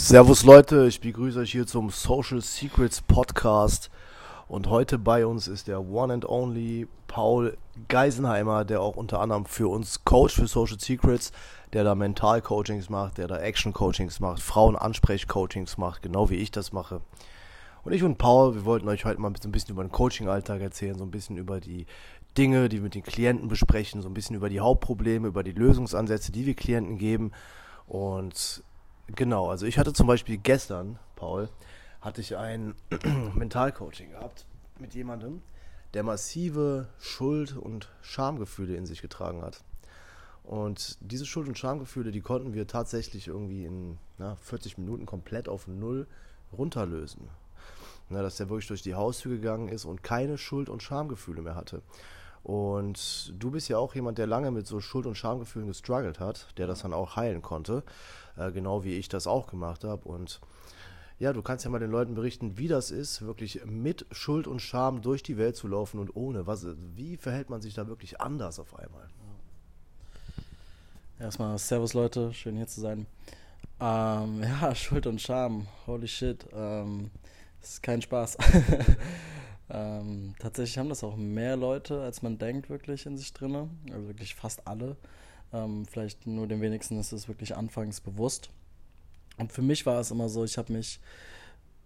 Servus Leute, ich begrüße euch hier zum Social Secrets Podcast und heute bei uns ist der One and Only Paul Geisenheimer, der auch unter anderem für uns Coach für Social Secrets, der da Mental-Coachings macht, der da Action-Coachings macht, Frauen-Ansprech-Coachings macht, genau wie ich das mache. Und ich und Paul, wir wollten euch heute mal so ein bisschen über den Coaching-Alltag erzählen, so ein bisschen über die Dinge, die wir mit den Klienten besprechen, so ein bisschen über die Hauptprobleme, über die Lösungsansätze, die wir Klienten geben. Und genau, also ich hatte zum Beispiel gestern, Paul, hatte ich ein Mental-Coaching gehabt mit jemandem, der massive Schuld- und Schamgefühle in sich getragen hat. Und diese Schuld- und Schamgefühle, die konnten wir tatsächlich irgendwie in na, 40 Minuten komplett auf Null runterlösen. Na, dass der wirklich durch die Haustür gegangen ist und keine Schuld- und Schamgefühle mehr hatte. Und du bist ja auch jemand, der lange mit so Schuld- und Schamgefühlen gestruggelt hat, der das dann auch heilen konnte, äh, genau wie ich das auch gemacht habe. Und ja, du kannst ja mal den Leuten berichten, wie das ist, wirklich mit Schuld und Scham durch die Welt zu laufen und ohne. Was, wie verhält man sich da wirklich anders auf einmal? Erstmal Servus Leute, schön hier zu sein. Ähm, ja, Schuld und Scham, holy shit, ähm, ist kein Spaß. ähm, tatsächlich haben das auch mehr Leute, als man denkt, wirklich in sich drin. Also wirklich fast alle. Ähm, vielleicht nur den wenigsten ist es wirklich anfangs bewusst. Und für mich war es immer so, ich habe mich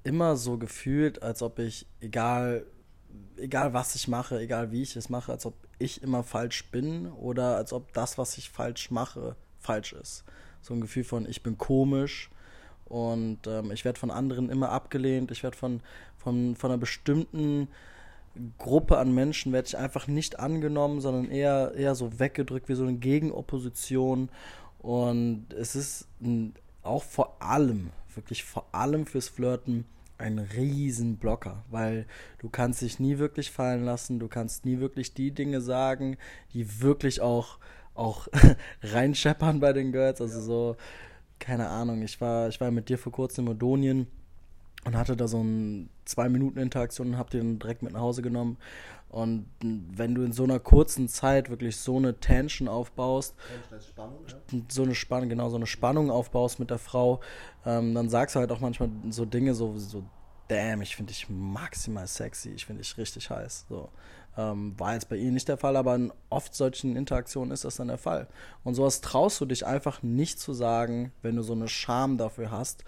immer so gefühlt, als ob ich, egal, egal was ich mache, egal wie ich es mache, als ob ich immer falsch bin oder als ob das, was ich falsch mache, falsch ist. So ein Gefühl von, ich bin komisch und ähm, ich werde von anderen immer abgelehnt, ich werde von, von, von einer bestimmten Gruppe an Menschen werde ich einfach nicht angenommen, sondern eher, eher so weggedrückt wie so eine Gegenopposition. Und es ist ein, auch vor allem, wirklich vor allem fürs Flirten ein Riesenblocker, weil du kannst dich nie wirklich fallen lassen, du kannst nie wirklich die Dinge sagen, die wirklich auch, auch reinscheppern bei den Girls. Also so, keine Ahnung, ich war, ich war mit dir vor kurzem in Modonien und hatte da so ein zwei Minuten Interaktion und hab den direkt mit nach Hause genommen. Und wenn du in so einer kurzen Zeit wirklich so eine Tension aufbaust, Spannung, ja? so eine Spannung, genau, so eine Spannung aufbaust mit der Frau, ähm, dann sagst du halt auch manchmal so Dinge so, so damn, ich finde dich maximal sexy, ich finde dich richtig heiß. So. Ähm, war jetzt bei ihr nicht der Fall, aber in oft solchen Interaktionen ist das dann der Fall. Und sowas traust du dich einfach nicht zu sagen, wenn du so eine Scham dafür hast,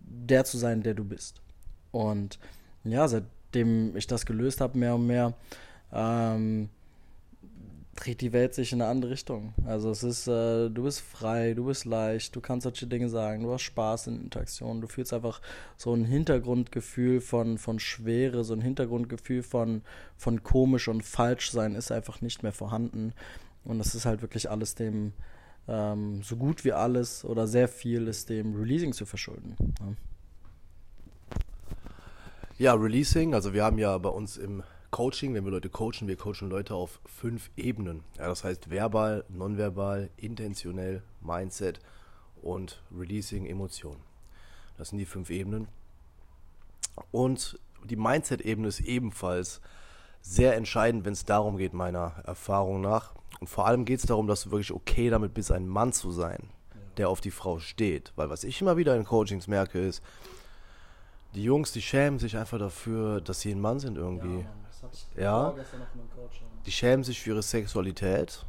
der zu sein, der du bist. Und ja, seitdem ich das gelöst habe, mehr und mehr, ähm, dreht die Welt sich in eine andere Richtung. Also es ist, äh, du bist frei, du bist leicht, du kannst solche Dinge sagen, du hast Spaß in Interaktionen, du fühlst einfach so ein Hintergrundgefühl von, von Schwere, so ein Hintergrundgefühl von, von komisch und falsch sein ist einfach nicht mehr vorhanden. Und das ist halt wirklich alles dem, ähm, so gut wie alles oder sehr viel ist dem Releasing zu verschulden. Ja. Ja, Releasing, also wir haben ja bei uns im Coaching, wenn wir Leute coachen, wir coachen Leute auf fünf Ebenen. Ja, das heißt verbal, nonverbal, intentionell, Mindset und Releasing, Emotion. Das sind die fünf Ebenen. Und die Mindset-Ebene ist ebenfalls sehr entscheidend, wenn es darum geht, meiner Erfahrung nach. Und vor allem geht es darum, dass du wirklich okay damit bist, ein Mann zu sein, der auf die Frau steht. Weil was ich immer wieder in Coachings merke, ist, die Jungs, die schämen sich einfach dafür, dass sie ein Mann sind irgendwie. Ja, ja die schämen sich für ihre Sexualität.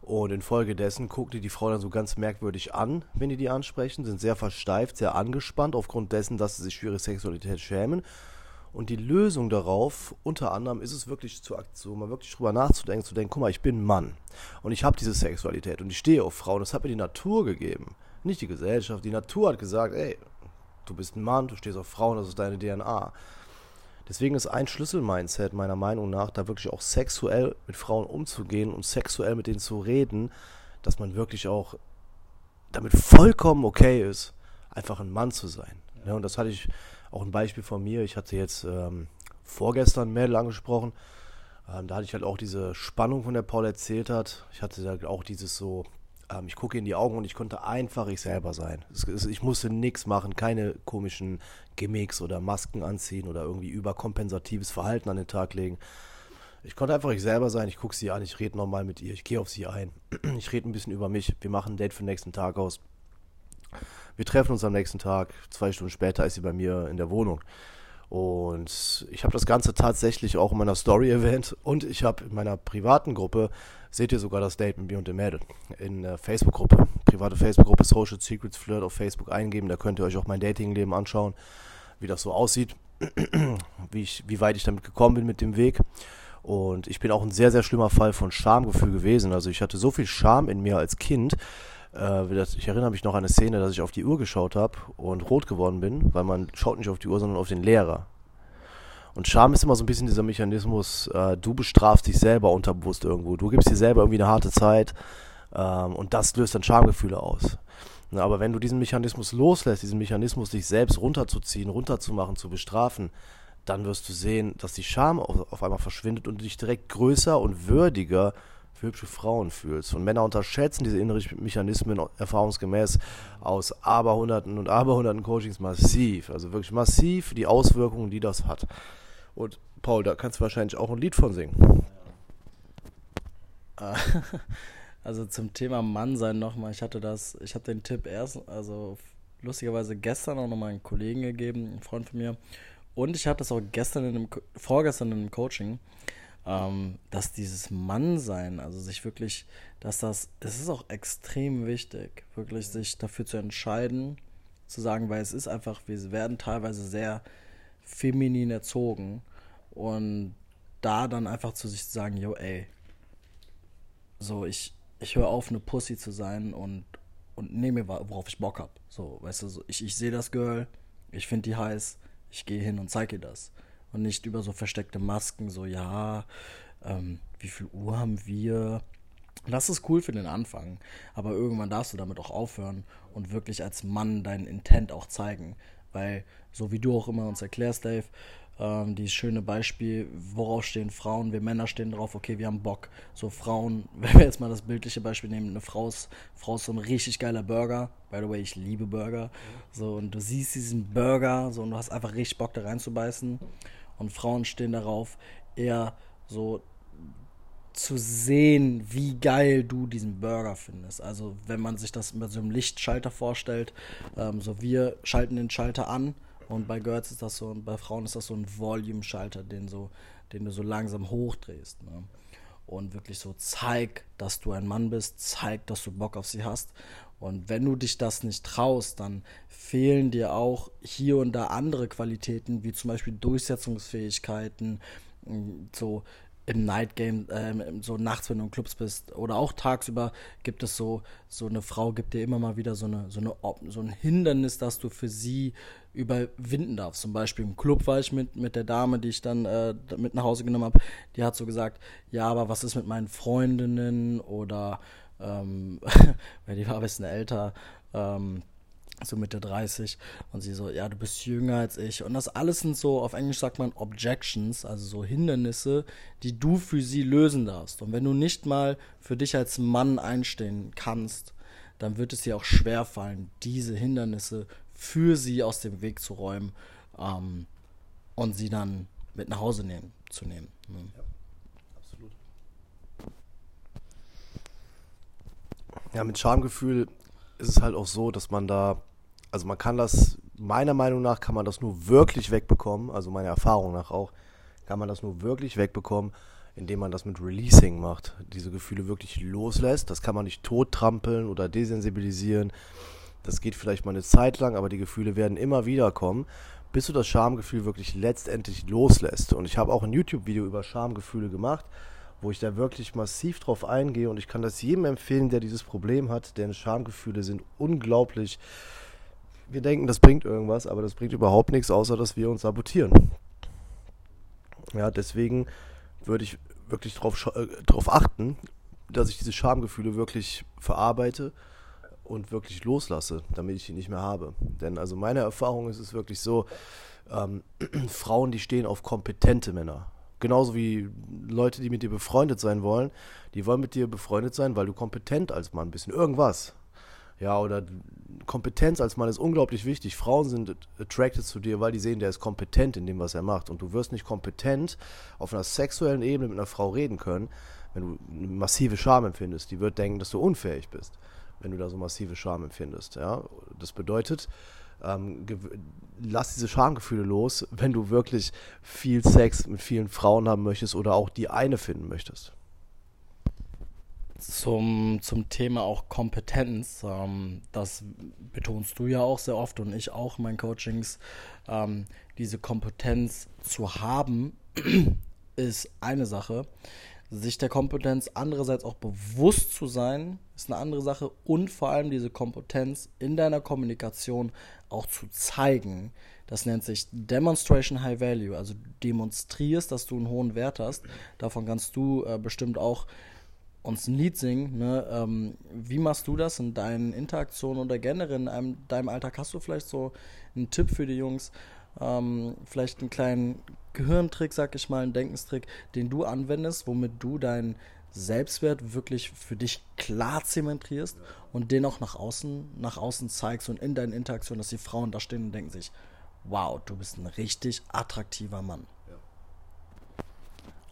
Und infolgedessen guckt die die Frau dann so ganz merkwürdig an, wenn die die ansprechen, sind sehr versteift, sehr angespannt aufgrund dessen, dass sie sich für ihre Sexualität schämen. Und die Lösung darauf, unter anderem, ist es wirklich zu so mal wirklich drüber nachzudenken, zu denken, guck mal, ich bin ein Mann und ich habe diese Sexualität und ich stehe auf Frauen. Das hat mir die Natur gegeben, nicht die Gesellschaft. Die Natur hat gesagt, ey, du bist ein Mann, du stehst auf Frauen, das ist deine DNA. Deswegen ist ein Schlüssel-Mindset meiner Meinung nach, da wirklich auch sexuell mit Frauen umzugehen und sexuell mit denen zu reden, dass man wirklich auch damit vollkommen okay ist, einfach ein Mann zu sein. Ja, und das hatte ich auch ein Beispiel von mir. Ich hatte jetzt ähm, vorgestern Mädel angesprochen. Ähm, da hatte ich halt auch diese Spannung, von der Paul erzählt hat. Ich hatte da auch dieses so, ähm, ich gucke in die Augen und ich konnte einfach ich selber sein. Es, es, ich musste nichts machen, keine komischen Gimmicks oder Masken anziehen oder irgendwie überkompensatives Verhalten an den Tag legen. Ich konnte einfach ich selber sein, ich gucke sie an, ich rede normal mit ihr, ich gehe auf sie ein, ich rede ein bisschen über mich, wir machen ein Date für den nächsten Tag aus. Wir treffen uns am nächsten Tag. Zwei Stunden später ist sie bei mir in der Wohnung. Und ich habe das Ganze tatsächlich auch in meiner Story erwähnt und ich habe in meiner privaten Gruppe, seht ihr sogar das Date mit mir und dem Mädel, in der Facebook-Gruppe, private Facebook-Gruppe Social Secrets Flirt auf Facebook eingeben, da könnt ihr euch auch mein Datingleben anschauen, wie das so aussieht, wie, ich, wie weit ich damit gekommen bin mit dem Weg. Und ich bin auch ein sehr, sehr schlimmer Fall von Schamgefühl gewesen. Also ich hatte so viel Scham in mir als Kind, ich erinnere mich noch an eine Szene, dass ich auf die Uhr geschaut habe und rot geworden bin, weil man schaut nicht auf die Uhr, sondern auf den Lehrer. Und Scham ist immer so ein bisschen dieser Mechanismus, äh, du bestrafst dich selber unterbewusst irgendwo. Du gibst dir selber irgendwie eine harte Zeit ähm, und das löst dann Schamgefühle aus. Na, aber wenn du diesen Mechanismus loslässt, diesen Mechanismus, dich selbst runterzuziehen, runterzumachen, zu bestrafen, dann wirst du sehen, dass die Scham auf, auf einmal verschwindet und du dich direkt größer und würdiger für hübsche Frauen fühlst. Und Männer unterschätzen diese inneren Mechanismen erfahrungsgemäß aus Aberhunderten und Aberhunderten Coachings massiv. Also wirklich massiv die Auswirkungen, die das hat. Und Paul, da kannst du wahrscheinlich auch ein Lied von singen. Also zum Thema Mann sein nochmal, ich hatte das, ich habe den Tipp erst, also lustigerweise gestern auch nochmal einen Kollegen gegeben, einen Freund von mir. Und ich hatte das auch gestern in einem, vorgestern in einem Coaching ähm, dass dieses Mannsein, also sich wirklich, dass das, es ist auch extrem wichtig, wirklich sich dafür zu entscheiden, zu sagen, weil es ist einfach, wir werden teilweise sehr feminin erzogen und da dann einfach zu sich zu sagen, yo, ey, so, ich, ich höre auf, eine Pussy zu sein und, und nehme mir, worauf ich Bock habe. So, weißt du, so, ich, ich sehe das Girl, ich finde die heiß, ich gehe hin und zeige ihr das und nicht über so versteckte Masken, so ja, ähm, wie viel Uhr haben wir? Das ist cool für den Anfang, aber irgendwann darfst du damit auch aufhören und wirklich als Mann deinen Intent auch zeigen, weil so wie du auch immer uns erklärst, Dave, ähm, dieses schöne Beispiel, worauf stehen Frauen? Wir Männer stehen drauf, okay, wir haben Bock. So Frauen, wenn wir jetzt mal das bildliche Beispiel nehmen, eine Frau ist, Frau ist so ein richtig geiler Burger. By the way, ich liebe Burger. So, und du siehst diesen Burger, so, und du hast einfach richtig Bock da reinzubeißen. Und Frauen stehen darauf, eher so zu sehen, wie geil du diesen Burger findest. Also wenn man sich das mit so einem Lichtschalter vorstellt, ähm, so wir schalten den Schalter an und bei Girls ist das so und bei Frauen ist das so ein Volume-Schalter, den so, den du so langsam hochdrehst. Ne? Und wirklich so zeig, dass du ein Mann bist, zeig, dass du Bock auf sie hast. Und wenn du dich das nicht traust, dann fehlen dir auch hier und da andere Qualitäten, wie zum Beispiel Durchsetzungsfähigkeiten, mm, so im Night Game, äh, so nachts, wenn du in Clubs bist, oder auch tagsüber gibt es so, so eine Frau gibt dir immer mal wieder so eine, so eine, so ein Hindernis, dass du für sie überwinden darfst. Zum Beispiel im Club war ich mit, mit der Dame, die ich dann äh, mit nach Hause genommen habe, die hat so gesagt, ja, aber was ist mit meinen Freundinnen? Oder ähm, die war ein bisschen älter, ähm, so Mitte 30 und sie so, ja, du bist jünger als ich und das alles sind so, auf Englisch sagt man Objections, also so Hindernisse, die du für sie lösen darfst und wenn du nicht mal für dich als Mann einstehen kannst, dann wird es dir auch schwer fallen, diese Hindernisse für sie aus dem Weg zu räumen ähm, und sie dann mit nach Hause nehmen, zu nehmen. Ne? Ja. Ja, mit Schamgefühl ist es halt auch so, dass man da, also man kann das, meiner Meinung nach kann man das nur wirklich wegbekommen, also meiner Erfahrung nach auch, kann man das nur wirklich wegbekommen, indem man das mit Releasing macht, diese Gefühle wirklich loslässt. Das kann man nicht tottrampeln oder desensibilisieren. Das geht vielleicht mal eine Zeit lang, aber die Gefühle werden immer wieder kommen, bis du das Schamgefühl wirklich letztendlich loslässt. Und ich habe auch ein YouTube-Video über Schamgefühle gemacht wo ich da wirklich massiv drauf eingehe und ich kann das jedem empfehlen, der dieses Problem hat, denn Schamgefühle sind unglaublich. Wir denken, das bringt irgendwas, aber das bringt überhaupt nichts, außer dass wir uns sabotieren. Ja, deswegen würde ich wirklich darauf äh, drauf achten, dass ich diese Schamgefühle wirklich verarbeite und wirklich loslasse, damit ich die nicht mehr habe. Denn also meine Erfahrung ist es wirklich so, ähm, Frauen, die stehen auf kompetente Männer. Genauso wie Leute, die mit dir befreundet sein wollen, die wollen mit dir befreundet sein, weil du kompetent als Mann bist in irgendwas. Ja, oder Kompetenz als Mann ist unglaublich wichtig. Frauen sind attracted zu dir, weil die sehen, der ist kompetent in dem, was er macht. Und du wirst nicht kompetent auf einer sexuellen Ebene mit einer Frau reden können, wenn du eine massive Scham empfindest. Die wird denken, dass du unfähig bist, wenn du da so massive Scham empfindest. Ja? Das bedeutet, ähm, lass diese Schamgefühle los, wenn du wirklich viel Sex mit vielen Frauen haben möchtest oder auch die eine finden möchtest. Zum, zum Thema auch Kompetenz, ähm, das betonst du ja auch sehr oft und ich auch in meinen Coachings. Ähm, diese Kompetenz zu haben, ist eine Sache. Sich der Kompetenz andererseits auch bewusst zu sein, ist eine andere Sache. Und vor allem diese Kompetenz in deiner Kommunikation auch zu zeigen. Das nennt sich Demonstration High Value. Also du demonstrierst, dass du einen hohen Wert hast. Davon kannst du äh, bestimmt auch uns ein Lied singen. Ne? Ähm, wie machst du das in deinen Interaktionen oder generell in einem, deinem Alltag? Hast du vielleicht so einen Tipp für die Jungs? Ähm, vielleicht einen kleinen Gehirntrick, sag ich mal, einen Denkenstrick, den du anwendest, womit du deinen Selbstwert wirklich für dich klar zementrierst und den auch nach außen, nach außen zeigst und in deinen Interaktionen, dass die Frauen da stehen und denken sich, wow, du bist ein richtig attraktiver Mann.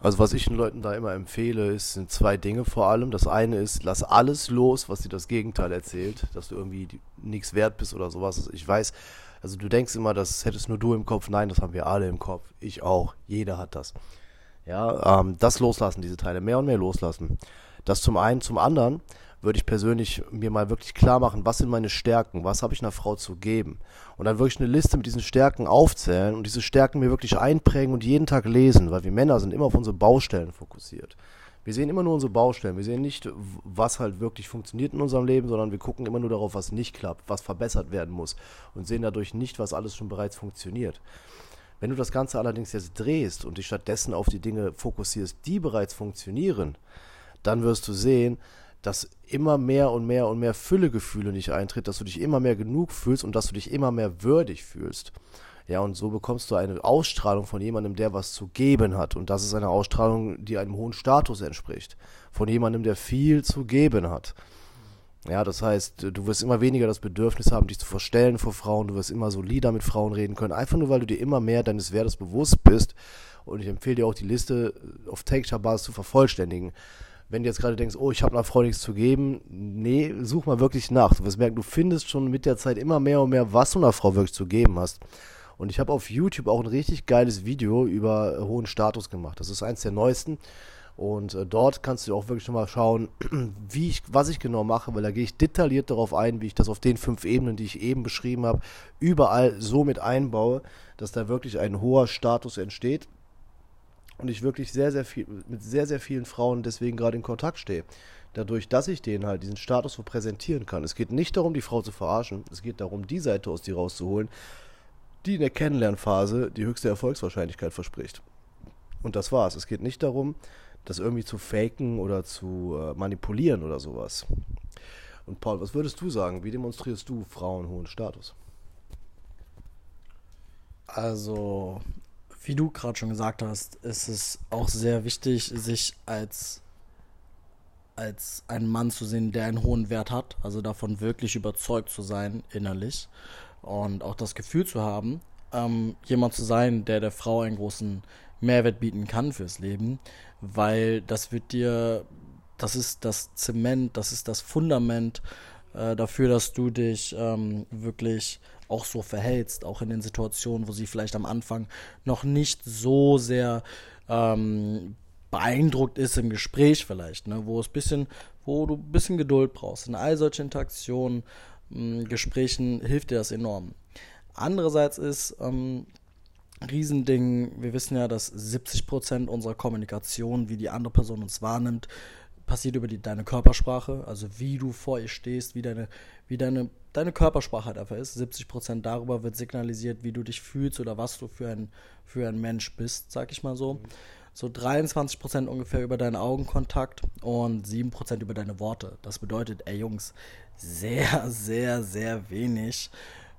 Also was ich den Leuten da immer empfehle, ist, sind zwei Dinge vor allem. Das eine ist, lass alles los, was dir das Gegenteil erzählt, dass du irgendwie nichts wert bist oder sowas. Also ich weiß, also du denkst immer, das hättest nur du im Kopf. Nein, das haben wir alle im Kopf. Ich auch. Jeder hat das. Ja, ähm, das loslassen, diese Teile, mehr und mehr loslassen. Das zum einen, zum anderen würde ich persönlich mir mal wirklich klar machen, was sind meine Stärken, was habe ich einer Frau zu geben. Und dann wirklich eine Liste mit diesen Stärken aufzählen und diese Stärken mir wirklich einprägen und jeden Tag lesen, weil wir Männer sind immer auf unsere Baustellen fokussiert. Wir sehen immer nur unsere Baustellen. Wir sehen nicht, was halt wirklich funktioniert in unserem Leben, sondern wir gucken immer nur darauf, was nicht klappt, was verbessert werden muss und sehen dadurch nicht, was alles schon bereits funktioniert. Wenn du das Ganze allerdings jetzt drehst und dich stattdessen auf die Dinge fokussierst, die bereits funktionieren, dann wirst du sehen, dass immer mehr und mehr und mehr Füllegefühle nicht eintritt, dass du dich immer mehr genug fühlst und dass du dich immer mehr würdig fühlst. Ja, und so bekommst du eine Ausstrahlung von jemandem, der was zu geben hat. Und das ist eine Ausstrahlung, die einem hohen Status entspricht. Von jemandem, der viel zu geben hat. Ja, das heißt, du wirst immer weniger das Bedürfnis haben, dich zu verstellen vor Frauen. Du wirst immer solider mit Frauen reden können. Einfach nur, weil du dir immer mehr deines Wertes bewusst bist. Und ich empfehle dir auch, die Liste auf Take-Basis zu vervollständigen wenn du jetzt gerade denkst, oh, ich habe einer Frau nichts zu geben, nee, such mal wirklich nach. Du wirst merken, du findest schon mit der Zeit immer mehr und mehr, was du einer Frau wirklich zu geben hast. Und ich habe auf YouTube auch ein richtig geiles Video über äh, hohen Status gemacht. Das ist eins der neuesten. Und äh, dort kannst du auch wirklich nochmal schauen, wie ich, was ich genau mache, weil da gehe ich detailliert darauf ein, wie ich das auf den fünf Ebenen, die ich eben beschrieben habe, überall so mit einbaue, dass da wirklich ein hoher Status entsteht und ich wirklich sehr, sehr viel, mit sehr, sehr vielen Frauen deswegen gerade in Kontakt stehe. Dadurch, dass ich denen halt diesen Status so präsentieren kann. Es geht nicht darum, die Frau zu verarschen, es geht darum, die Seite aus dir rauszuholen, die in der Kennenlernphase die höchste Erfolgswahrscheinlichkeit verspricht. Und das war's. Es geht nicht darum, das irgendwie zu faken oder zu äh, manipulieren oder sowas. Und Paul, was würdest du sagen? Wie demonstrierst du Frauen hohen Status? Also, wie du gerade schon gesagt hast, ist es auch sehr wichtig, sich als, als ein Mann zu sehen, der einen hohen Wert hat, also davon wirklich überzeugt zu sein innerlich und auch das Gefühl zu haben, ähm, jemand zu sein, der der Frau einen großen Mehrwert bieten kann fürs Leben, weil das wird dir, das ist das Zement, das ist das Fundament äh, dafür, dass du dich ähm, wirklich auch so verhältst, auch in den Situationen, wo sie vielleicht am Anfang noch nicht so sehr ähm, beeindruckt ist im Gespräch vielleicht, ne, wo es bisschen, wo du ein bisschen Geduld brauchst. In all solchen Interaktionen, Gesprächen hilft dir das enorm. Andererseits ist ähm, Riesending, wir wissen ja, dass 70% unserer Kommunikation, wie die andere Person uns wahrnimmt, passiert über die, deine Körpersprache, also wie du vor ihr stehst, wie deine, wie deine, deine Körpersprache halt einfach ist. 70% darüber wird signalisiert, wie du dich fühlst oder was du für ein, für ein Mensch bist, sag ich mal so. Mhm. So 23% ungefähr über deinen Augenkontakt und 7% über deine Worte. Das bedeutet, ey Jungs, sehr, sehr, sehr wenig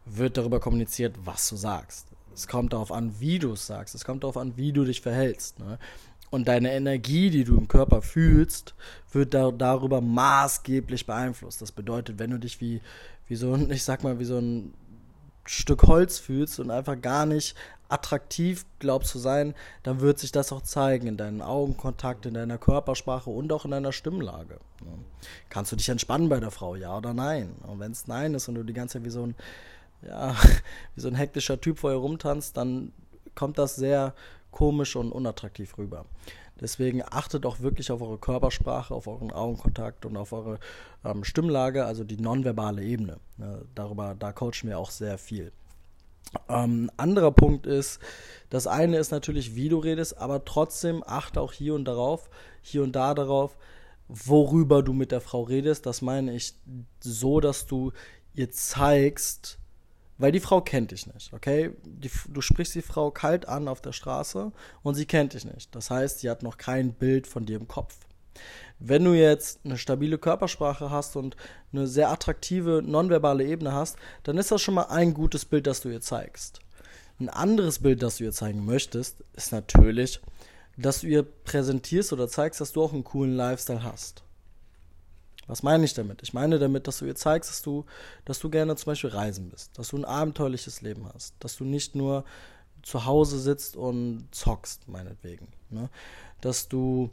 wird darüber kommuniziert, was du sagst. Es kommt darauf an, wie du es sagst. Es kommt darauf an, wie du dich verhältst. Ne? Und deine Energie, die du im Körper fühlst, wird da, darüber maßgeblich beeinflusst. Das bedeutet, wenn du dich wie, wie so ein, ich sag mal, wie so ein Stück Holz fühlst und einfach gar nicht attraktiv glaubst zu sein, dann wird sich das auch zeigen in deinen Augenkontakt, in deiner Körpersprache und auch in deiner Stimmlage. Kannst du dich entspannen bei der Frau, ja oder nein? Und wenn es nein ist und du die ganze Zeit wie so ein, ja, wie so ein hektischer Typ vor ihr rumtanzt, dann kommt das sehr komisch und unattraktiv rüber. Deswegen achtet auch wirklich auf eure Körpersprache, auf euren Augenkontakt und auf eure ähm, Stimmlage, also die nonverbale Ebene. Ne, darüber, da coachen wir auch sehr viel. Ähm, anderer Punkt ist, das eine ist natürlich, wie du redest, aber trotzdem achte auch hier und darauf, hier und da darauf, worüber du mit der Frau redest. Das meine ich so, dass du ihr zeigst, weil die Frau kennt dich nicht, okay? Die, du sprichst die Frau kalt an auf der Straße und sie kennt dich nicht. Das heißt, sie hat noch kein Bild von dir im Kopf. Wenn du jetzt eine stabile Körpersprache hast und eine sehr attraktive nonverbale Ebene hast, dann ist das schon mal ein gutes Bild, das du ihr zeigst. Ein anderes Bild, das du ihr zeigen möchtest, ist natürlich, dass du ihr präsentierst oder zeigst, dass du auch einen coolen Lifestyle hast. Was meine ich damit? Ich meine damit, dass du ihr zeigst, dass du, dass du gerne zum Beispiel reisen bist, dass du ein abenteuerliches Leben hast, dass du nicht nur zu Hause sitzt und zockst, meinetwegen. Ne? Dass du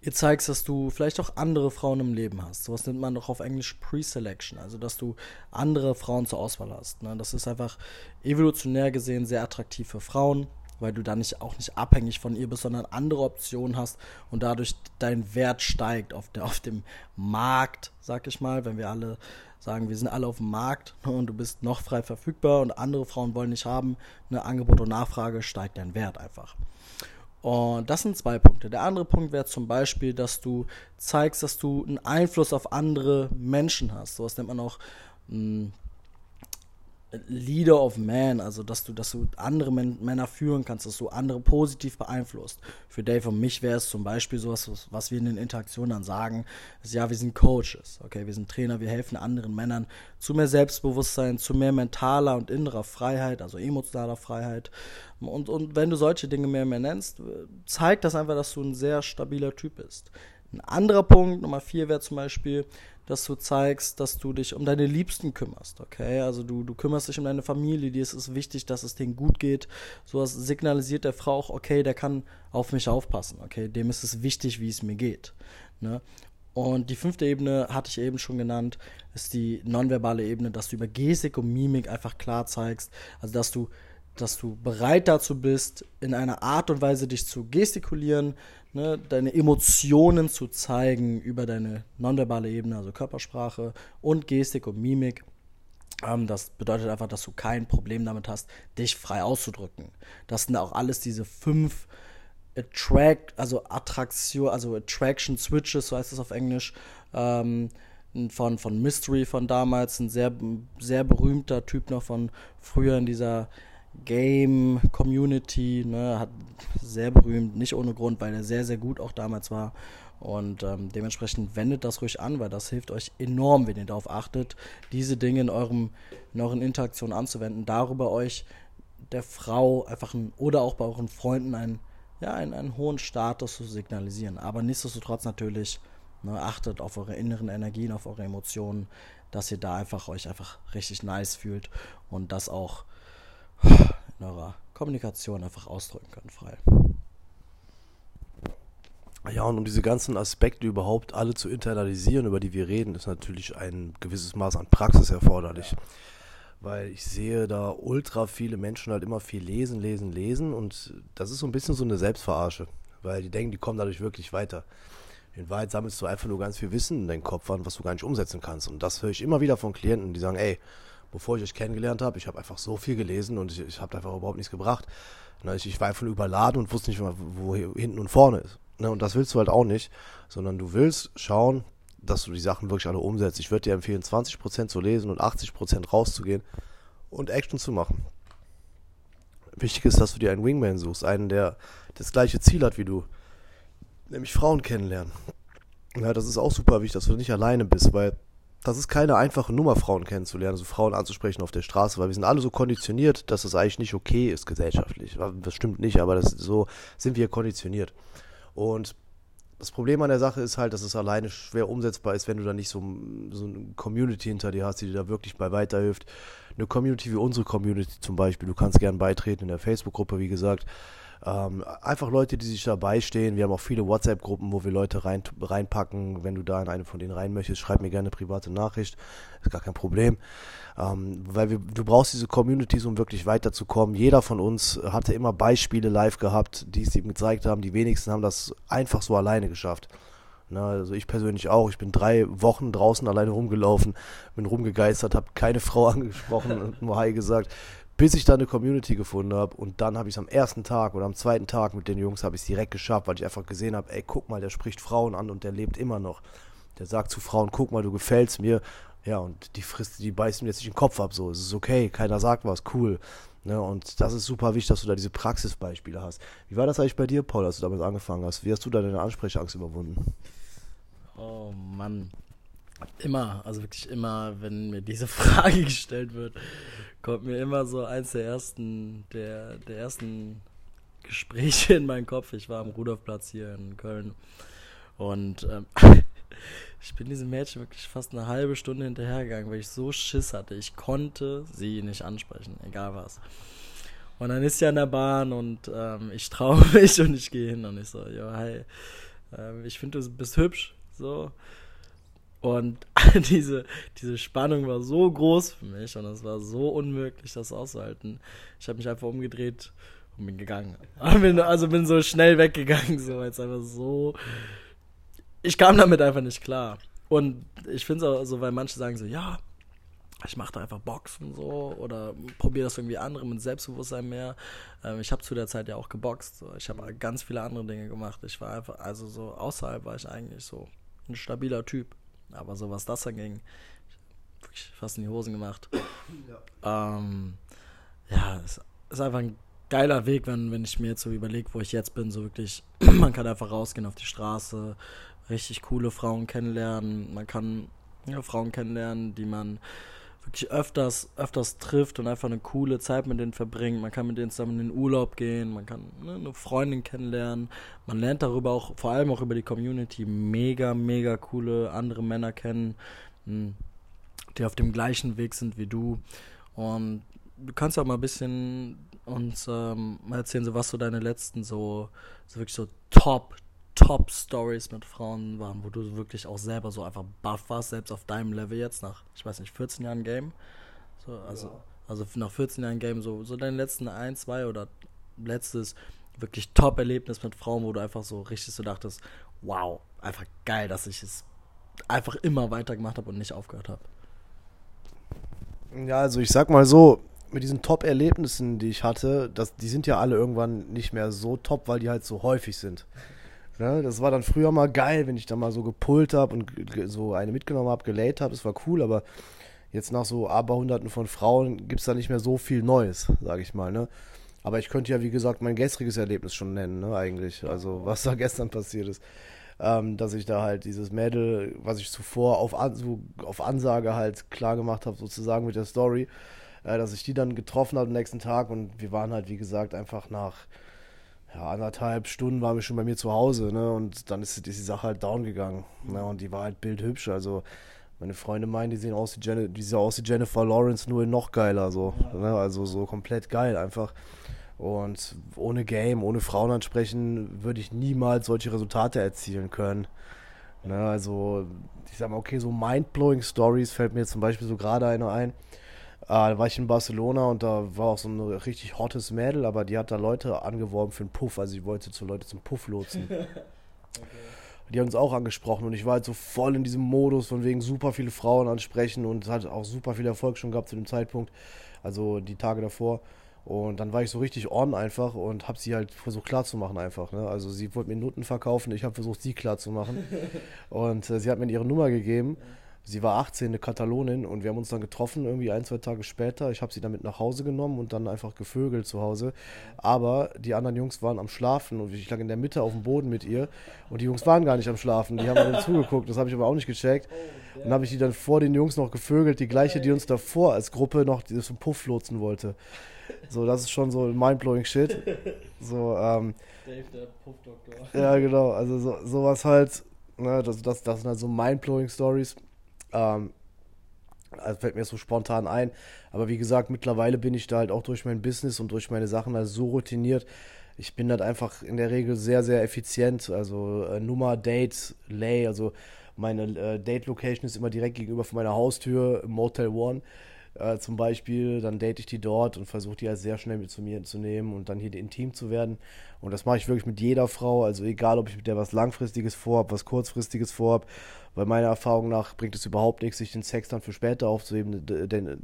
ihr zeigst, dass du vielleicht auch andere Frauen im Leben hast. Sowas nennt man doch auf Englisch Pre-Selection, also dass du andere Frauen zur Auswahl hast. Ne? Das ist einfach evolutionär gesehen sehr attraktiv für Frauen weil du dann nicht, auch nicht abhängig von ihr bist, sondern andere Optionen hast und dadurch dein Wert steigt auf, der, auf dem Markt, sag ich mal, wenn wir alle sagen, wir sind alle auf dem Markt und du bist noch frei verfügbar und andere Frauen wollen nicht haben, eine Angebot und Nachfrage steigt dein Wert einfach. Und das sind zwei Punkte. Der andere Punkt wäre zum Beispiel, dass du zeigst, dass du einen Einfluss auf andere Menschen hast. Sowas nennt man auch mh, hm, Leader of Man, also dass du, dass du andere Männer führen kannst, dass du andere positiv beeinflusst. Für Dave und mich wäre es zum Beispiel sowas, was, was wir in den Interaktionen dann sagen, ist ja, wir sind Coaches, okay, wir sind Trainer, wir helfen anderen Männern zu mehr Selbstbewusstsein, zu mehr mentaler und innerer Freiheit, also emotionaler Freiheit. Und, und wenn du solche Dinge mehr und mehr nennst, zeigt das einfach, dass du ein sehr stabiler Typ bist. Ein anderer Punkt, Nummer vier, wäre zum Beispiel, dass du zeigst, dass du dich um deine Liebsten kümmerst, okay? Also du, du kümmerst dich um deine Familie, dir ist es wichtig, dass es denen gut geht. So was signalisiert der Frau auch, okay, der kann auf mich aufpassen, okay? Dem ist es wichtig, wie es mir geht, ne? Und die fünfte Ebene hatte ich eben schon genannt, ist die nonverbale Ebene, dass du über Gestik und Mimik einfach klar zeigst, also dass du dass du bereit dazu bist, in einer Art und Weise dich zu gestikulieren, ne, deine Emotionen zu zeigen über deine nonverbale Ebene, also Körpersprache und Gestik und Mimik. Ähm, das bedeutet einfach, dass du kein Problem damit hast, dich frei auszudrücken. Das sind auch alles diese fünf Attract, also Attraktion, also Attraction Switches, so heißt es auf Englisch, ähm, von, von Mystery von damals, ein sehr, sehr berühmter Typ noch von früher in dieser Game Community, ne, hat sehr berühmt, nicht ohne Grund, weil er sehr, sehr gut auch damals war. Und ähm, dementsprechend wendet das ruhig an, weil das hilft euch enorm, wenn ihr darauf achtet, diese Dinge in, eurem, in euren Interaktionen anzuwenden, darüber euch der Frau einfach ein, oder auch bei euren Freunden einen, ja, einen, einen hohen Status zu signalisieren. Aber nichtsdestotrotz natürlich, ne, achtet auf eure inneren Energien, auf eure Emotionen, dass ihr da einfach euch einfach richtig nice fühlt und das auch in eurer Kommunikation einfach ausdrücken könnt, frei. Ja, und um diese ganzen Aspekte überhaupt alle zu internalisieren, über die wir reden, ist natürlich ein gewisses Maß an Praxis erforderlich. Ja. Weil ich sehe da ultra viele Menschen halt immer viel lesen, lesen, lesen und das ist so ein bisschen so eine Selbstverarsche, weil die denken, die kommen dadurch wirklich weiter. In Wahrheit sammelst du einfach nur ganz viel Wissen in deinen Kopf an, was du gar nicht umsetzen kannst. Und das höre ich immer wieder von Klienten, die sagen, ey, bevor ich euch kennengelernt habe. Ich habe einfach so viel gelesen und ich, ich habe einfach überhaupt nichts gebracht. Ich, ich war einfach überladen und wusste nicht mehr, wo hinten und vorne ist. Ne, und das willst du halt auch nicht, sondern du willst schauen, dass du die Sachen wirklich alle umsetzt. Ich würde dir empfehlen, 20% zu lesen und 80% rauszugehen und Action zu machen. Wichtig ist, dass du dir einen Wingman suchst, einen, der das gleiche Ziel hat wie du, nämlich Frauen kennenlernen. Ja, das ist auch super wichtig, dass du nicht alleine bist, weil das ist keine einfache Nummer, Frauen kennenzulernen, also Frauen anzusprechen auf der Straße, weil wir sind alle so konditioniert, dass das eigentlich nicht okay ist gesellschaftlich. Das stimmt nicht, aber das so sind wir konditioniert. Und das Problem an der Sache ist halt, dass es alleine schwer umsetzbar ist, wenn du da nicht so, so eine Community hinter dir hast, die dir da wirklich bei weiterhilft. Eine Community wie unsere Community zum Beispiel, du kannst gern beitreten in der Facebook-Gruppe, wie gesagt. Ähm, einfach Leute, die sich dabei stehen. Wir haben auch viele WhatsApp-Gruppen, wo wir Leute rein, reinpacken. Wenn du da in eine von denen rein möchtest, schreib mir gerne eine private Nachricht. Ist gar kein Problem. Ähm, weil wir, du brauchst diese Communities, um wirklich weiterzukommen. Jeder von uns hatte immer Beispiele live gehabt, die es ihm gezeigt haben. Die wenigsten haben das einfach so alleine geschafft. Na, also ich persönlich auch. Ich bin drei Wochen draußen alleine rumgelaufen, bin rumgegeistert, habe keine Frau angesprochen und nur Hi gesagt bis ich da eine Community gefunden habe und dann habe ich es am ersten Tag oder am zweiten Tag mit den Jungs habe ich es direkt geschafft, weil ich einfach gesehen habe, ey, guck mal, der spricht Frauen an und der lebt immer noch. Der sagt zu Frauen, guck mal, du gefällst mir. Ja, und die frisst, die beißt mir jetzt nicht den Kopf ab, so. Es ist okay, keiner sagt was, cool. Ne, und das ist super wichtig, dass du da diese Praxisbeispiele hast. Wie war das eigentlich bei dir, Paul, als du damit angefangen hast? Wie hast du da deine Ansprechangst überwunden? Oh Mann. Immer, also wirklich immer, wenn mir diese Frage gestellt wird, kommt mir immer so eins der ersten, der, der ersten Gespräche in meinen Kopf. Ich war am Rudolfplatz hier in Köln und ähm, ich bin diesem Mädchen wirklich fast eine halbe Stunde hinterhergegangen, weil ich so Schiss hatte. Ich konnte sie nicht ansprechen, egal was. Und dann ist sie an der Bahn und ähm, ich traue mich und ich gehe hin und ich so, ja, hi, äh, ich finde, du bist hübsch, so. Und diese, diese Spannung war so groß für mich und es war so unmöglich, das auszuhalten. Ich habe mich einfach umgedreht und bin gegangen. also bin so schnell weggegangen, so als einfach so. Ich kam damit einfach nicht klar. Und ich finde es auch so, weil manche sagen so, ja, ich mache da einfach Boxen so oder probiere das irgendwie andere mit Selbstbewusstsein mehr. Ähm, ich habe zu der Zeit ja auch geboxt. So. Ich habe ganz viele andere Dinge gemacht. Ich war einfach, also so außerhalb war ich eigentlich so ein stabiler Typ. Aber so was das anging, wirklich fast in die Hosen gemacht. Ja, ähm, ja es ist einfach ein geiler Weg, wenn, wenn ich mir jetzt so überlege, wo ich jetzt bin. So wirklich, man kann einfach rausgehen auf die Straße, richtig coole Frauen kennenlernen. Man kann ja, Frauen kennenlernen, die man wirklich öfters, öfters trifft und einfach eine coole Zeit mit denen verbringt. Man kann mit denen zusammen in den Urlaub gehen, man kann ne, eine Freundin kennenlernen. Man lernt darüber auch, vor allem auch über die Community, mega, mega coole andere Männer kennen, hm, die auf dem gleichen Weg sind wie du. Und du kannst auch mal ein bisschen uns ähm, erzählen, so was so deine letzten so, so wirklich so Top, Top-Stories mit Frauen waren, wo du wirklich auch selber so einfach buff warst, selbst auf deinem Level jetzt nach, ich weiß nicht, 14 Jahren Game. So, also, ja. also nach 14 Jahren Game, so, so deine letzten ein, zwei oder letztes wirklich Top-Erlebnis mit Frauen, wo du einfach so richtig so dachtest, wow, einfach geil, dass ich es einfach immer weitergemacht habe und nicht aufgehört habe. Ja, also ich sag mal so, mit diesen Top-Erlebnissen, die ich hatte, das, die sind ja alle irgendwann nicht mehr so top, weil die halt so häufig sind. Ne, das war dann früher mal geil, wenn ich da mal so gepult habe und so eine mitgenommen habe, gelayt habe. Das war cool, aber jetzt nach so Aberhunderten von Frauen gibt es da nicht mehr so viel Neues, sage ich mal. Ne? Aber ich könnte ja, wie gesagt, mein gestriges Erlebnis schon nennen, ne, eigentlich. Also, was da gestern passiert ist. Ähm, dass ich da halt dieses Mädel, was ich zuvor auf, An so auf Ansage halt klar gemacht habe, sozusagen mit der Story, äh, dass ich die dann getroffen habe am nächsten Tag und wir waren halt, wie gesagt, einfach nach ja, anderthalb Stunden waren wir schon bei mir zu Hause, ne? Und dann ist, ist die Sache halt down gegangen. Ne? Und die war halt bildhübsch. Also meine Freunde meinen, die sehen aus wie, Jennifer, die sehen aus wie Jennifer Lawrence, nur noch geiler. So, ja. ne? Also so komplett geil einfach. Und ohne Game, ohne Frauen ansprechen, würde ich niemals solche Resultate erzielen können. Ne? Also, ich sag mal, okay, so mindblowing Stories fällt mir zum Beispiel so gerade eine ein. Ah, da war ich in Barcelona und da war auch so ein richtig hottes Mädel, aber die hat da Leute angeworben für einen Puff. Also sie wollte zu Leute zum Puff lotsen. okay. Die haben uns auch angesprochen und ich war halt so voll in diesem Modus, von wegen super viele Frauen ansprechen und hat auch super viel Erfolg schon gehabt zu dem Zeitpunkt, also die Tage davor. Und dann war ich so richtig on einfach und habe sie halt versucht klarzumachen einfach. Ne? Also sie wollte mir Noten verkaufen, ich habe versucht sie klarzumachen. und äh, sie hat mir ihre Nummer gegeben. Sie war 18, eine Katalonin, und wir haben uns dann getroffen, irgendwie ein, zwei Tage später. Ich habe sie dann mit nach Hause genommen und dann einfach gevögelt zu Hause. Aber die anderen Jungs waren am Schlafen und ich lag in der Mitte auf dem Boden mit ihr. Und die Jungs waren gar nicht am Schlafen, die haben mir zugeguckt. Das habe ich aber auch nicht gecheckt. Und dann habe ich die dann vor den Jungs noch gevögelt, die gleiche, die uns davor als Gruppe noch zum Puff lotsen wollte. So, das ist schon so mindblowing Shit. So, ähm. Dave, der Puffdoktor. Ja, genau. Also so, sowas halt, ne, das, das, das sind halt so mindblowing Stories. Ähm, also fällt mir so spontan ein. Aber wie gesagt, mittlerweile bin ich da halt auch durch mein Business und durch meine Sachen halt so routiniert. Ich bin halt einfach in der Regel sehr, sehr effizient. Also äh, Nummer, Date, Lay, also meine äh, Date-Location ist immer direkt gegenüber von meiner Haustür im Motel One äh, zum Beispiel, dann date ich die dort und versuche die halt sehr schnell mit zu mir zu nehmen und dann hier intim zu werden. Und das mache ich wirklich mit jeder Frau, also egal, ob ich mit der was Langfristiges vorhabe, was Kurzfristiges vorhabe, weil meiner Erfahrung nach bringt es überhaupt nichts, sich den Sex dann für später aufzuheben, denn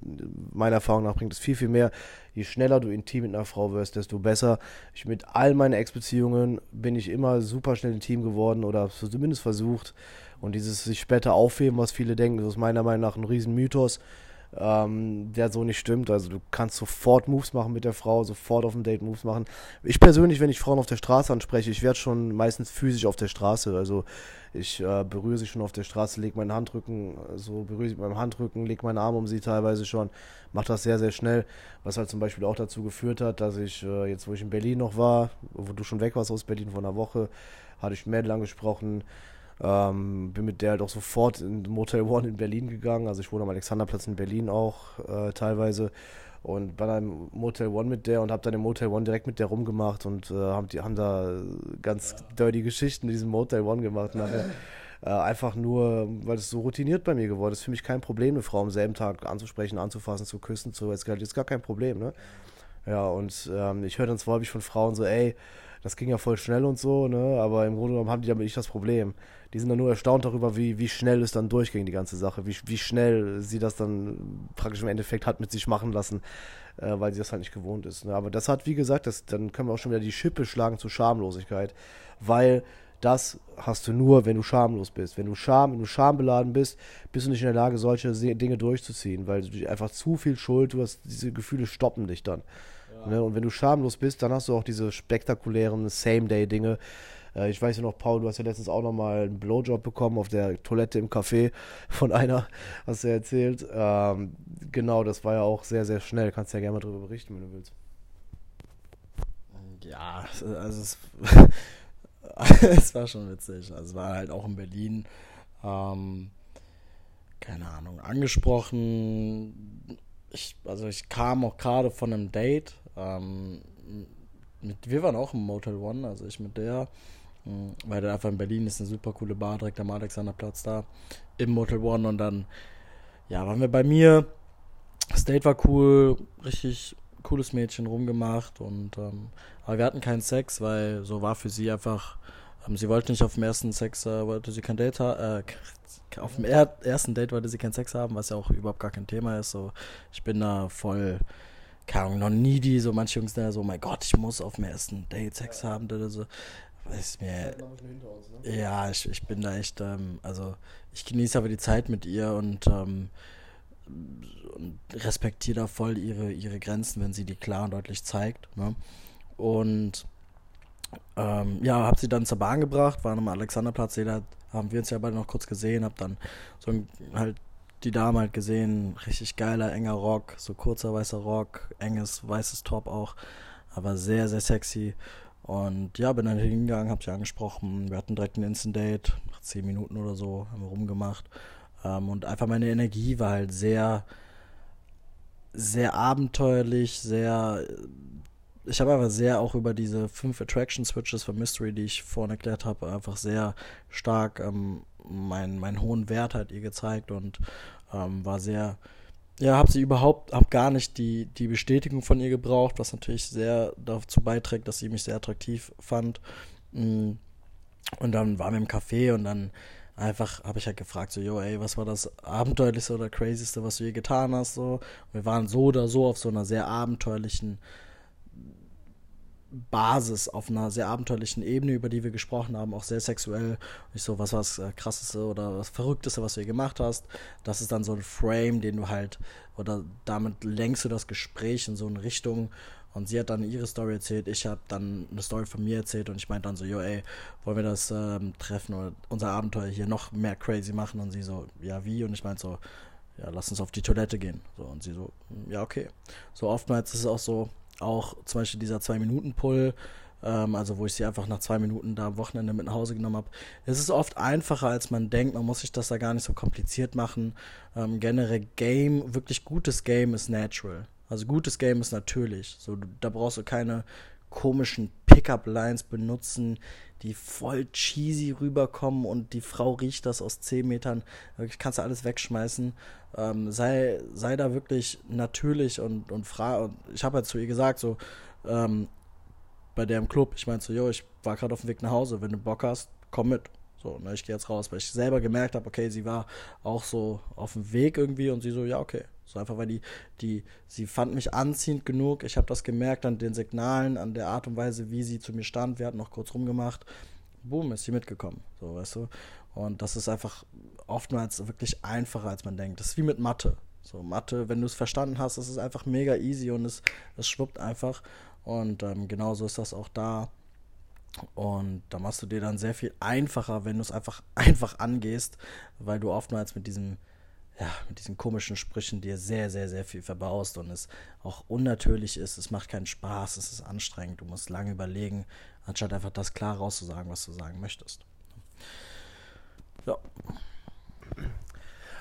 meiner Erfahrung nach bringt es viel, viel mehr. Je schneller du intim mit einer Frau wirst, desto besser. Ich mit all meinen Ex-Beziehungen bin ich immer super schnell intim geworden oder zumindest versucht. Und dieses sich später aufheben, was viele denken, das ist meiner Meinung nach ein Riesenmythos ähm, der so nicht stimmt. Also du kannst sofort Moves machen mit der Frau, sofort auf dem Date Moves machen. Ich persönlich, wenn ich Frauen auf der Straße anspreche, ich werde schon meistens physisch auf der Straße. Also ich äh, berühre sie schon auf der Straße, lege meinen Handrücken, so berühre sie mit meinem Handrücken, lege meinen Arm um sie teilweise schon, mache das sehr, sehr schnell, was halt zum Beispiel auch dazu geführt hat, dass ich äh, jetzt, wo ich in Berlin noch war, wo du schon weg warst aus Berlin vor einer Woche, hatte ich Mädel angesprochen, ähm, bin mit der halt auch sofort in Motel One in Berlin gegangen. Also ich wohne am Alexanderplatz in Berlin auch äh, teilweise. Und war dann im Motel One mit der und habe dann im Motel One direkt mit der rumgemacht und äh, haben, die, haben da ganz ja. dirty Geschichten in diesem Motel One gemacht. Nachher. Äh, einfach nur, weil es so routiniert bei mir geworden ist. Für mich kein Problem, eine Frau am selben Tag anzusprechen, anzufassen, zu küssen, zu eskalieren. Ist gar kein Problem, ne? Ja, und ähm, ich höre dann zwar häufig von Frauen so, ey, das ging ja voll schnell und so, ne? Aber im Grunde genommen haben die damit nicht das Problem. Die sind dann nur erstaunt darüber, wie, wie schnell es dann durchging, die ganze Sache. Wie, wie schnell sie das dann praktisch im Endeffekt hat mit sich machen lassen, äh, weil sie das halt nicht gewohnt ist. Ne? Aber das hat, wie gesagt, das, dann können wir auch schon wieder die Schippe schlagen zur Schamlosigkeit. Weil das hast du nur, wenn du schamlos bist. Wenn du Scham, wenn du schambeladen bist, bist du nicht in der Lage, solche Dinge durchzuziehen, weil du einfach zu viel Schuld, du hast diese Gefühle stoppen dich dann. Ne? Und wenn du schamlos bist, dann hast du auch diese spektakulären Same-Day-Dinge. Äh, ich weiß ja noch, Paul, du hast ja letztens auch nochmal einen Blowjob bekommen auf der Toilette im Café von einer, hast du ja erzählt. Ähm, genau, das war ja auch sehr, sehr schnell. Kannst ja gerne mal darüber berichten, wenn du willst. Ja, also es, es war schon witzig. Also es war halt auch in Berlin. Ähm, keine Ahnung, angesprochen. Ich, also ich kam auch gerade von einem Date ähm, mit, wir waren auch im Motel One, also ich mit der, weil da einfach in Berlin ist eine super coole Bar direkt am Alexanderplatz da, im Motel One und dann, ja, waren wir bei mir. Das Date war cool, richtig cooles Mädchen rumgemacht und, ähm, aber wir hatten keinen Sex, weil so war für sie einfach, ähm, sie wollte nicht auf dem ersten Sex, äh, wollte sie kein Date haben, äh, auf dem er ersten Date wollte sie keinen Sex haben, was ja auch überhaupt gar kein Thema ist, so, ich bin da voll, keine Ahnung, noch nie die, so manche Jungs da so, oh mein Gott, ich muss auf dem ersten Date Sex haben oder so. Weiß mir. Ne? Ja, ich, ich bin da echt, ähm, also ich genieße aber die Zeit mit ihr und, ähm, und respektiere da voll ihre, ihre Grenzen, wenn sie die klar und deutlich zeigt. Ne? Und ähm, ja, habe sie dann zur Bahn gebracht, waren am Alexanderplatz, jeder haben wir uns ja beide noch kurz gesehen, hab dann so ein, halt die Dame halt gesehen, richtig geiler, enger Rock, so kurzer weißer Rock, enges weißes Top auch, aber sehr, sehr sexy. Und ja, bin dann hingegangen, hab sie angesprochen. Wir hatten direkt ein Instant-Date, nach zehn Minuten oder so, haben wir rumgemacht. Ähm, und einfach meine Energie war halt sehr, sehr abenteuerlich, sehr. Ich habe einfach sehr auch über diese fünf Attraction Switches von Mystery, die ich vorhin erklärt habe, einfach sehr stark ähm, meinen, meinen hohen Wert halt ihr gezeigt und ähm, war sehr, ja, habe sie überhaupt, habe gar nicht die, die Bestätigung von ihr gebraucht, was natürlich sehr dazu beiträgt, dass sie mich sehr attraktiv fand. Mm. Und dann waren wir im Café und dann einfach habe ich halt gefragt, so, yo, ey, was war das abenteuerlichste oder crazyste, was du je getan hast, so. Und wir waren so oder so auf so einer sehr abenteuerlichen Basis auf einer sehr abenteuerlichen Ebene, über die wir gesprochen haben, auch sehr sexuell. Ich so, was war das äh, krasseste oder das verrückteste, was du gemacht hast? Das ist dann so ein Frame, den du halt, oder damit lenkst du das Gespräch in so eine Richtung. Und sie hat dann ihre Story erzählt, ich habe dann eine Story von mir erzählt und ich meinte dann so, yo, ey, wollen wir das ähm, Treffen oder unser Abenteuer hier noch mehr crazy machen? Und sie so, ja, wie? Und ich meinte so, ja, lass uns auf die Toilette gehen. So, und sie so, ja, okay. So oftmals ist es auch so, auch zum Beispiel dieser Zwei-Minuten-Pull, ähm, also wo ich sie einfach nach zwei Minuten da am Wochenende mit nach Hause genommen habe. Es ist oft einfacher, als man denkt. Man muss sich das da gar nicht so kompliziert machen. Ähm, generell Game, wirklich gutes Game ist natural. Also gutes Game ist natürlich. So, da brauchst du keine komischen Pickup-Lines benutzen, die voll cheesy rüberkommen und die Frau riecht das aus 10 Metern. Wirklich kannst du alles wegschmeißen. Ähm, sei, sei da wirklich natürlich und, und frage. Ich habe halt zu ihr gesagt, so, ähm, bei der im Club, ich meinte so, yo, ich war gerade auf dem Weg nach Hause, wenn du Bock hast, komm mit. So, ne, ich gehe jetzt raus, weil ich selber gemerkt habe, okay, sie war auch so auf dem Weg irgendwie und sie so, ja, okay. So einfach, weil die, die, sie fand mich anziehend genug. Ich habe das gemerkt an den Signalen, an der Art und Weise, wie sie zu mir stand. Wir hatten noch kurz rumgemacht. Boom, ist sie mitgekommen. So, weißt du? Und das ist einfach oftmals wirklich einfacher, als man denkt. Das ist wie mit Mathe. So, Mathe, wenn du es verstanden hast, ist einfach mega easy und es, es schwuppt einfach. Und ähm, genauso ist das auch da. Und da machst du dir dann sehr viel einfacher, wenn du es einfach einfach angehst, weil du oftmals mit diesem, ja, mit diesen komischen Sprüchen dir sehr, sehr, sehr viel verbaust und es auch unnatürlich ist, es macht keinen Spaß, es ist anstrengend, du musst lange überlegen, anstatt einfach das klar rauszusagen, was du sagen möchtest. Ja.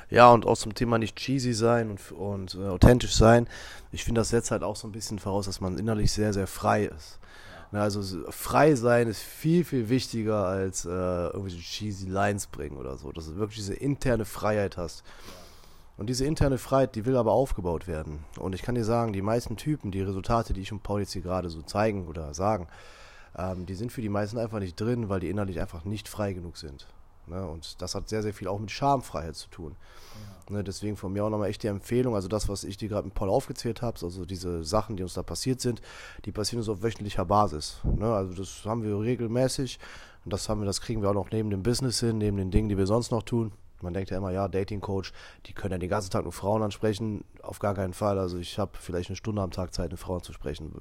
Ja, und auch zum Thema nicht cheesy sein und, und äh, authentisch sein. Ich finde, das setzt halt auch so ein bisschen voraus, dass man innerlich sehr, sehr frei ist. Ne, also frei sein ist viel, viel wichtiger als äh, irgendwelche cheesy Lines bringen oder so. Dass du wirklich diese interne Freiheit hast. Und diese interne Freiheit, die will aber aufgebaut werden. Und ich kann dir sagen, die meisten Typen, die Resultate, die ich und Paul jetzt hier gerade so zeigen oder sagen, ähm, die sind für die meisten einfach nicht drin, weil die innerlich einfach nicht frei genug sind. Ne? Und das hat sehr, sehr viel auch mit Schamfreiheit zu tun. Ja. Ne? Deswegen von mir auch nochmal echt die Empfehlung, also das, was ich dir gerade mit Paul aufgezählt habe, also diese Sachen, die uns da passiert sind, die passieren uns auf wöchentlicher Basis. Ne? Also das haben wir regelmäßig und das haben wir, das kriegen wir auch noch neben dem Business hin, neben den Dingen, die wir sonst noch tun. Man denkt ja immer, ja, Dating Coach, die können ja den ganzen Tag nur Frauen ansprechen. Auf gar keinen Fall. Also ich habe vielleicht eine Stunde am Tag Zeit, eine Frau zu sprechen,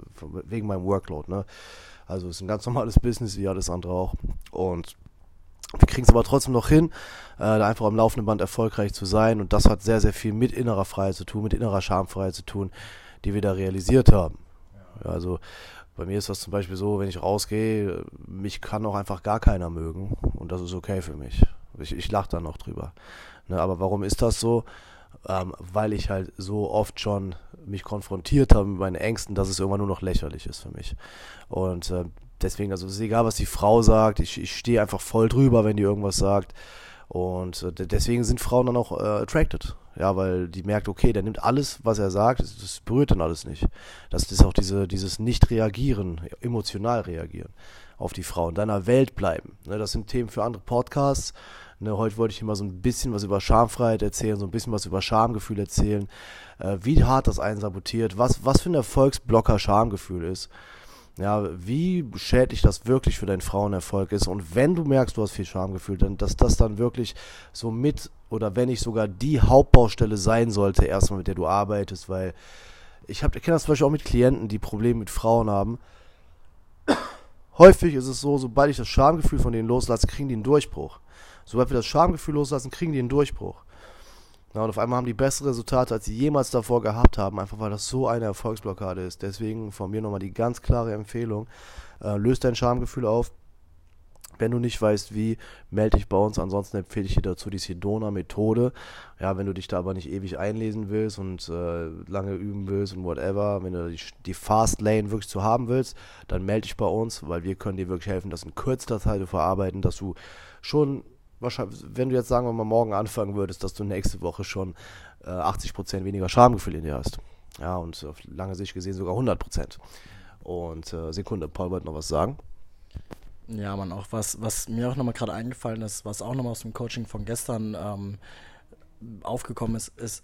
wegen meinem Workload. Ne? Also es ist ein ganz normales Business, wie alles andere auch. Und wir kriegen es aber trotzdem noch hin, äh, einfach am laufenden Band erfolgreich zu sein. Und das hat sehr, sehr viel mit innerer Freiheit zu tun, mit innerer Schamfreiheit zu tun, die wir da realisiert haben. Ja. Also bei mir ist das zum Beispiel so, wenn ich rausgehe, mich kann auch einfach gar keiner mögen. Und das ist okay für mich. Ich, ich lache da noch drüber. Ne, aber warum ist das so? Ähm, weil ich halt so oft schon mich konfrontiert habe mit meinen Ängsten, dass es irgendwann nur noch lächerlich ist für mich. Und äh, deswegen, also es ist egal, was die Frau sagt, ich, ich stehe einfach voll drüber, wenn die irgendwas sagt. Und äh, deswegen sind Frauen dann auch äh, attracted. Ja, weil die merkt, okay, der nimmt alles, was er sagt, das, das berührt dann alles nicht. Das ist auch diese, dieses Nicht-Reagieren, emotional reagieren auf die Frau, in deiner Welt bleiben. Ne, das sind Themen für andere Podcasts. Ne, heute wollte ich immer so ein bisschen was über Schamfreiheit erzählen, so ein bisschen was über Schamgefühl erzählen, äh, wie hart das einen sabotiert, was, was für ein Erfolgsblocker Schamgefühl ist ja, wie schädlich das wirklich für deinen Frauenerfolg ist. Und wenn du merkst, du hast viel Schamgefühl, dann, dass das dann wirklich so mit oder wenn nicht sogar die Hauptbaustelle sein sollte, erstmal mit der du arbeitest, weil ich habe, ich kenne das zum Beispiel auch mit Klienten, die Probleme mit Frauen haben. Häufig ist es so, sobald ich das Schamgefühl von denen loslasse, kriegen die einen Durchbruch. Sobald wir das Schamgefühl loslassen, kriegen die einen Durchbruch. Ja, und auf einmal haben die bessere Resultate, als sie jemals davor gehabt haben, einfach weil das so eine Erfolgsblockade ist. Deswegen von mir nochmal die ganz klare Empfehlung, äh, löst dein Schamgefühl auf. Wenn du nicht weißt, wie, melde dich bei uns. Ansonsten empfehle ich dir dazu die Sedona-Methode. Ja, wenn du dich da aber nicht ewig einlesen willst und äh, lange üben willst und whatever, wenn du die, die Fast Lane wirklich zu haben willst, dann melde dich bei uns, weil wir können dir wirklich helfen, das in kürzester Zeit zu verarbeiten, dass du schon wahrscheinlich, wenn du jetzt sagen wir mal morgen anfangen würdest, dass du nächste Woche schon äh, 80% weniger Schamgefühl in dir hast. Ja, und auf lange Sicht gesehen sogar 100%. Und äh, Sekunde, Paul wollte noch was sagen. Ja, man, auch was, was mir auch nochmal gerade eingefallen ist, was auch nochmal aus dem Coaching von gestern ähm, aufgekommen ist, ist,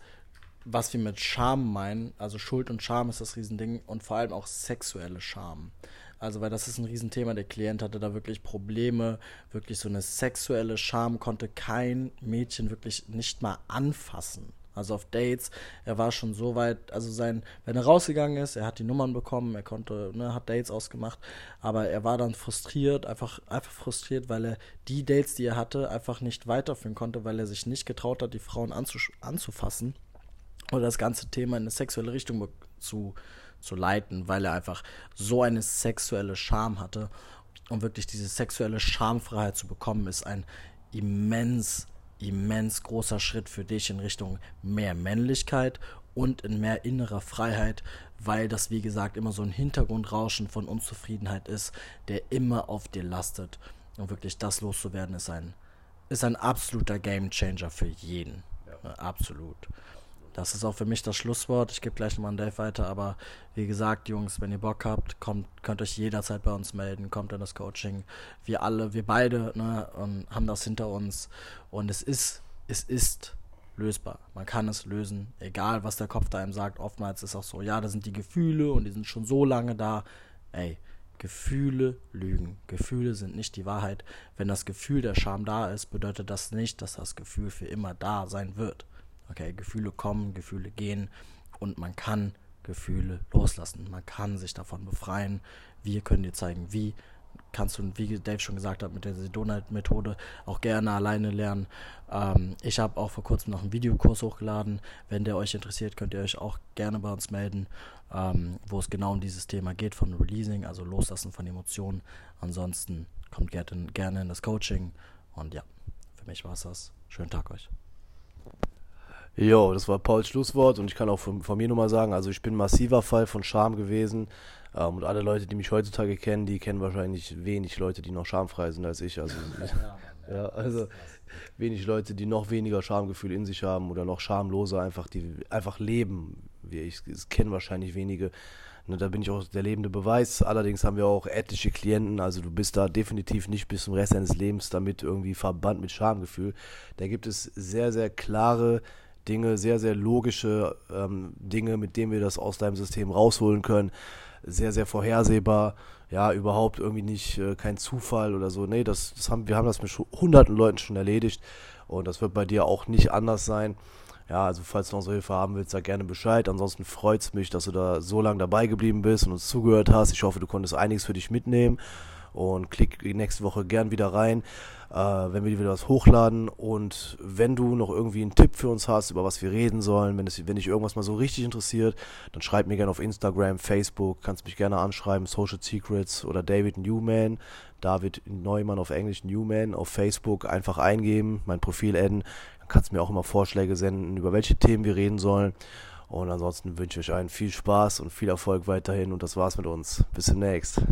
was wir mit Scham meinen. Also Schuld und Scham ist das Riesending und vor allem auch sexuelle Scham. Also, weil das ist ein Riesenthema. Der Klient hatte da wirklich Probleme, wirklich so eine sexuelle Scham, konnte kein Mädchen wirklich nicht mal anfassen. Also auf Dates, er war schon so weit, also sein, wenn er rausgegangen ist, er hat die Nummern bekommen, er konnte, ne, hat Dates ausgemacht, aber er war dann frustriert, einfach, einfach frustriert, weil er die Dates, die er hatte, einfach nicht weiterführen konnte, weil er sich nicht getraut hat, die Frauen anzufassen oder das ganze Thema in eine sexuelle Richtung zu, zu leiten, weil er einfach so eine sexuelle Scham hatte. Und wirklich diese sexuelle Schamfreiheit zu bekommen, ist ein immens, immens großer Schritt für dich in Richtung mehr Männlichkeit und in mehr innerer Freiheit, weil das, wie gesagt, immer so ein Hintergrundrauschen von Unzufriedenheit ist, der immer auf dir lastet. Und wirklich das loszuwerden, ist ein, ist ein absoluter Gamechanger für jeden. Ja. Absolut. Das ist auch für mich das Schlusswort. Ich gebe gleich nochmal an Dave weiter, aber wie gesagt, Jungs, wenn ihr Bock habt, kommt, könnt euch jederzeit bei uns melden, kommt in das Coaching. Wir alle, wir beide ne, haben das hinter uns und es ist, es ist lösbar. Man kann es lösen, egal was der Kopf da einem sagt. Oftmals ist auch so, ja, da sind die Gefühle und die sind schon so lange da. Ey, Gefühle lügen. Gefühle sind nicht die Wahrheit. Wenn das Gefühl der Scham da ist, bedeutet das nicht, dass das Gefühl für immer da sein wird. Okay, Gefühle kommen, Gefühle gehen und man kann Gefühle loslassen. Man kann sich davon befreien. Wir können dir zeigen, wie. Kannst du, wie Dave schon gesagt hat, mit der Sedona-Methode auch gerne alleine lernen. Ähm, ich habe auch vor kurzem noch einen Videokurs hochgeladen. Wenn der euch interessiert, könnt ihr euch auch gerne bei uns melden, ähm, wo es genau um dieses Thema geht von Releasing, also Loslassen von Emotionen. Ansonsten kommt gerne, in das Coaching. Und ja, für mich war es das. Schönen Tag euch. Jo, das war Pauls Schlusswort und ich kann auch von, von mir nochmal sagen, also ich bin massiver Fall von Scham gewesen ähm, und alle Leute, die mich heutzutage kennen, die kennen wahrscheinlich wenig Leute, die noch schamfrei sind als ich. Also, ja, also wenig Leute, die noch weniger Schamgefühl in sich haben oder noch schamloser einfach, die einfach leben, wie ich es kenne wahrscheinlich wenige. Ne, da bin ich auch der lebende Beweis. Allerdings haben wir auch etliche Klienten, also du bist da definitiv nicht bis zum Rest deines Lebens damit irgendwie verbannt mit Schamgefühl. Da gibt es sehr, sehr klare Dinge, sehr, sehr logische ähm, Dinge, mit denen wir das aus deinem System rausholen können. Sehr, sehr vorhersehbar. Ja, überhaupt irgendwie nicht äh, kein Zufall oder so. Nee, das, das haben, wir haben das mit hunderten Leuten schon erledigt. Und das wird bei dir auch nicht anders sein. Ja, also falls du noch so Hilfe haben willst, sag gerne Bescheid. Ansonsten freut es mich, dass du da so lange dabei geblieben bist und uns zugehört hast. Ich hoffe, du konntest einiges für dich mitnehmen und klick nächste Woche gern wieder rein, äh, wenn wir wieder was hochladen. Und wenn du noch irgendwie einen Tipp für uns hast, über was wir reden sollen, wenn, es, wenn dich irgendwas mal so richtig interessiert, dann schreib mir gerne auf Instagram, Facebook, kannst mich gerne anschreiben, Social Secrets oder David Newman. David Neumann auf Englisch Newman auf Facebook einfach eingeben, mein Profil adden. Dann kannst du mir auch immer Vorschläge senden, über welche Themen wir reden sollen. Und ansonsten wünsche ich euch allen viel Spaß und viel Erfolg weiterhin. Und das war's mit uns. Bis demnächst.